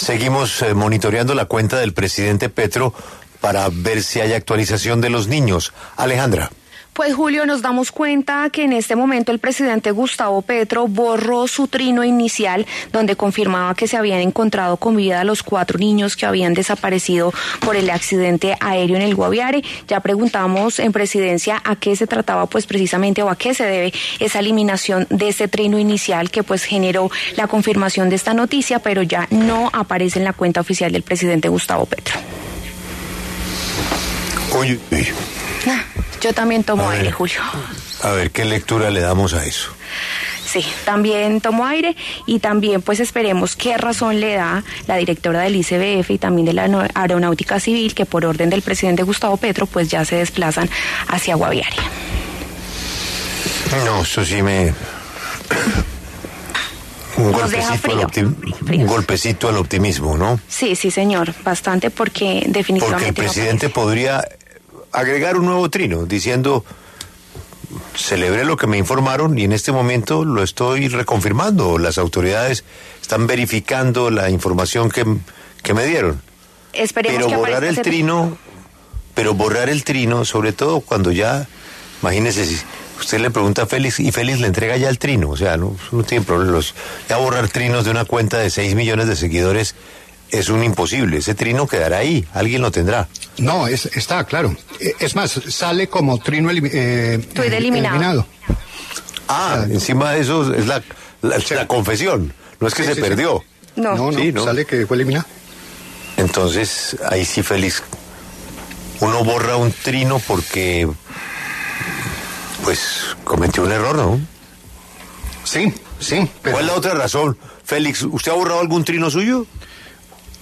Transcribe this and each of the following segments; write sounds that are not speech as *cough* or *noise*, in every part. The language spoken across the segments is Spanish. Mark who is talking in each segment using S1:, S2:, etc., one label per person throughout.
S1: Seguimos eh, monitoreando la cuenta del presidente Petro para ver si hay actualización de los niños. Alejandra.
S2: Pues Julio, nos damos cuenta que en este momento el presidente Gustavo Petro borró su trino inicial donde confirmaba que se habían encontrado con vida los cuatro niños que habían desaparecido por el accidente aéreo en el Guaviare. Ya preguntamos en presidencia a qué se trataba pues precisamente o a qué se debe esa eliminación de ese trino inicial que pues generó la confirmación de esta noticia, pero ya no aparece en la cuenta oficial del presidente Gustavo Petro. Ah, yo también tomo aire, Julio.
S1: A ver, ¿qué lectura le damos a eso?
S2: Sí, también tomo aire y también pues esperemos qué razón le da la directora del ICBF y también de la Aeronáutica Civil que por orden del presidente Gustavo Petro pues ya se desplazan hacia Guaviare.
S1: No, eso sí me... Un golpecito, al
S2: frío.
S1: un golpecito al optimismo, ¿no?
S2: Sí, sí señor, bastante porque definitivamente...
S1: Porque el presidente podría agregar un nuevo trino diciendo, celebré lo que me informaron y en este momento lo estoy reconfirmando. Las autoridades están verificando la información que, que me dieron.
S2: Esperemos
S1: Pero
S2: que
S1: borrar el trino, pero borrar el trino, sobre todo cuando ya, imagínese si usted le pregunta a Félix y Félix le entrega ya el trino, o sea, no, no tiene problemas. Ya borrar trinos de una cuenta de 6 millones de seguidores es un imposible. Ese trino quedará ahí, alguien lo tendrá.
S3: No, es, está claro. Eh, Es más, sale como trino eh, eh,
S2: eliminado.
S1: Ah, encima de eso es la, la,
S3: Sí.
S1: la confesión, no es que
S3: Sí,
S1: se
S3: sí,
S1: perdió.
S2: No.
S3: No, no,
S1: Sí, ¿no?
S3: sale que fue eliminado.
S1: Entonces, ahí sí, Félix, uno borra un trino porque, pues, cometió un error, ¿no?
S3: Sí, sí. Pero,
S1: ¿Cuál es la otra razón? Félix, ¿usted ha borrado algún trino suyo?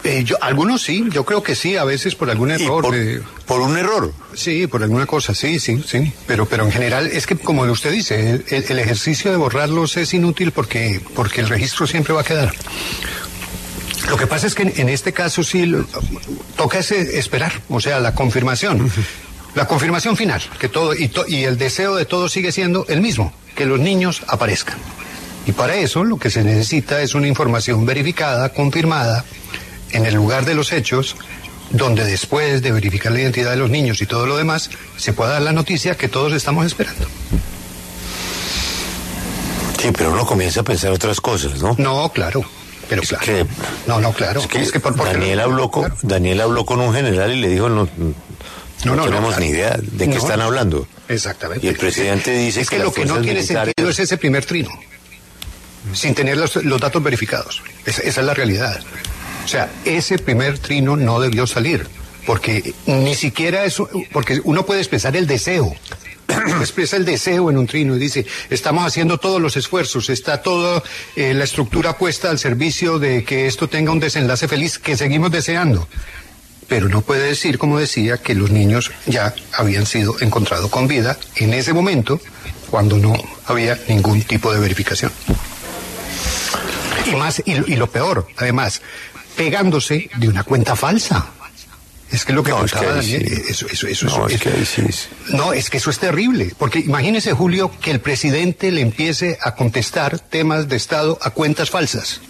S3: Eh, yo, algunos sí, yo creo que sí, a veces por algún error.
S1: por, un error.
S3: Sí, por alguna cosa, sí, sí, sí. Pero, pero en general es que, como usted dice, el, el ejercicio de borrarlos es inútil porque, porque el registro siempre va a quedar. Lo que pasa es que en, en este caso sí lo- toca ese- esperar, o sea, la confirmación. La confirmación final, que todo, y, to- y el deseo de todos sigue siendo el mismo, que los niños aparezcan. Y para eso lo que se necesita es una información verificada, confirmada, en el lugar de los hechos, donde después de verificar la identidad de los niños y todo lo demás, se pueda dar la noticia que todos estamos esperando.
S1: Sí, pero uno comienza a pensar otras cosas, ¿no?
S3: No, claro, pero
S1: Es
S3: claro.
S1: que-
S3: no, no, claro.
S1: Es que,
S3: por- porque
S1: Daniel, habló con,
S3: claro.
S1: Daniel habló con un general y le dijo, no, no,
S3: No, no,
S1: tenemos ni idea de qué
S3: No.
S1: están hablando.
S3: Exactamente.
S1: Y el presidente dice
S3: es que,
S1: que
S3: lo que no tiene
S1: militares-
S3: sentido es ese primer trino, sin tener los, los datos verificados. Esa, esa es la realidad. O sea, ese primer trino no debió salir, porque ni siquiera eso, porque uno puede expresar el deseo. *clears throat* Expresa el deseo en un trino y dice, estamos haciendo todos los esfuerzos, está toda eh, la estructura puesta al servicio de que esto tenga un desenlace feliz que seguimos deseando pero no puede decir, como decía, que los niños ya habían sido encontrados con vida en ese momento cuando no había ningún tipo de verificación. Y más, y lo peor, además, pegándose de una cuenta falsa. Es que lo que
S1: No, es que
S3: Daniel,
S1: sí.
S3: eso, eso, eso,
S1: No, es que sí
S3: no, es que eso es terrible, porque imagínese, Julio, que el presidente le empiece a contestar temas de Estado a cuentas falsas.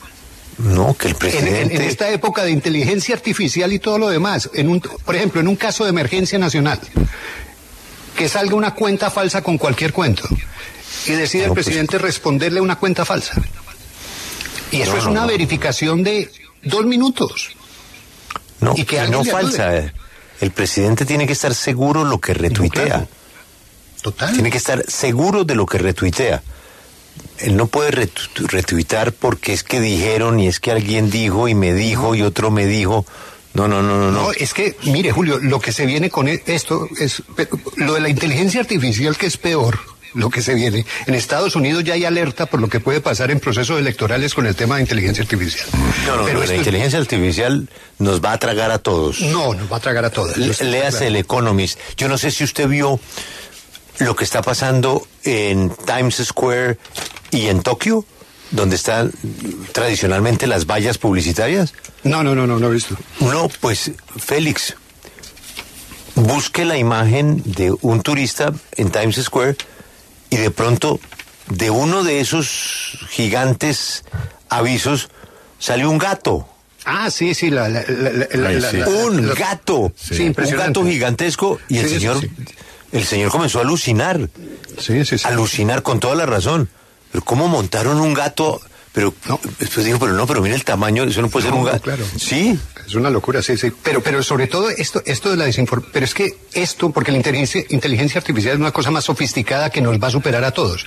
S1: No, que el
S3: En,
S1: presidente...
S3: en- en esta época de inteligencia artificial y todo lo demás, en un, por ejemplo, en un caso de emergencia nacional, que salga una cuenta falsa con cualquier cuento y decide
S1: No,
S3: el
S1: pues-
S3: presidente responderle una cuenta falsa. Y eso
S1: No,
S3: es
S1: no,
S3: una
S1: no.
S3: verificación de dos minutos.
S1: No,
S3: y que
S1: no falsa. eh. El presidente tiene que estar seguro lo que retuitea.
S3: claro. Total.
S1: Tiene que estar seguro de lo que retuitea. Él no puede retu- retuitar porque es que dijeron y es que alguien dijo y me dijo y otro me dijo. No, no, no, no, no.
S3: No, es que, mire, Julio, lo que se viene con e- esto es lo de la inteligencia artificial que es peor. Lo que se viene. En Estados Unidos ya hay alerta por lo que puede pasar en procesos electorales con el tema de inteligencia artificial.
S1: No, no,
S3: Pero
S1: no, la
S3: es-
S1: inteligencia artificial nos va a tragar a todos.
S3: No, nos va a tragar a está
S1: Léase el Economist. Yo no sé si usted vio lo que está pasando en Times Square y en Tokio, donde están tradicionalmente las vallas publicitarias.
S3: No, no, no, no, no he visto.
S1: No, pues Félix, busque la imagen de un turista en Times Square y de pronto de uno de esos gigantes avisos sale un gato.
S3: Ah, sí, sí, la, la- la- la-
S4: Ay,
S3: la-
S4: sí.
S3: la-
S1: Un
S3: la-
S1: gato.
S3: Sí,
S1: un gato gigantesco. Y el
S3: Sí,
S1: señor,
S3: sí.
S1: el señor comenzó a alucinar.
S3: Sí, sí, sí.
S1: Alucinar con toda la razón. Pero ¿cómo montaron un gato? Pero
S3: No.
S1: después dijo, pero no, pero mira el tamaño, eso no puede ser un gato.
S3: claro.
S1: Sí.
S3: Es una locura, sí, sí. Pero, pero sobre todo esto, esto de la desinformación. Pero es que esto, porque la inteligencia, inteligencia artificial es una cosa más sofisticada que nos va a superar a todos.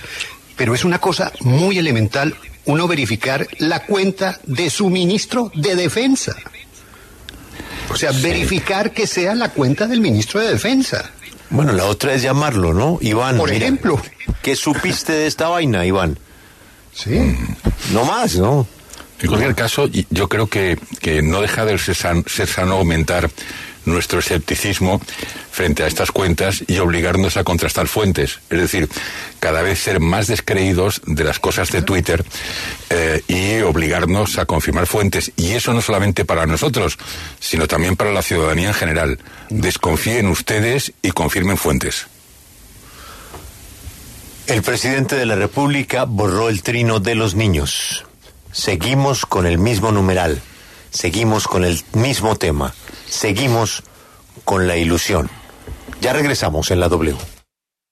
S3: Pero es una cosa muy elemental uno verificar la cuenta de su ministro de defensa. O sea, verificar que sea la cuenta del ministro de defensa.
S1: Bueno, la otra es llamarlo, ¿no? Iván.
S3: Por
S1: mira,
S3: ejemplo.
S1: ¿Qué supiste de esta vaina, Iván?
S3: Sí.
S1: No más, ¿no?
S4: En cualquier caso, yo creo que, que no deja de ser sano aumentar nuestro escepticismo frente a estas cuentas y obligarnos a contrastar fuentes. Es decir, cada vez ser más descreídos de las cosas de Twitter eh, y obligarnos a confirmar fuentes. Y eso no solamente para nosotros, sino también para la ciudadanía en general. Desconfíen ustedes y confirmen fuentes.
S1: El presidente de la República borró el trino de los niños. Seguimos con el mismo numeral. Seguimos con el mismo tema. Seguimos con la ilusión. Ya regresamos en la W.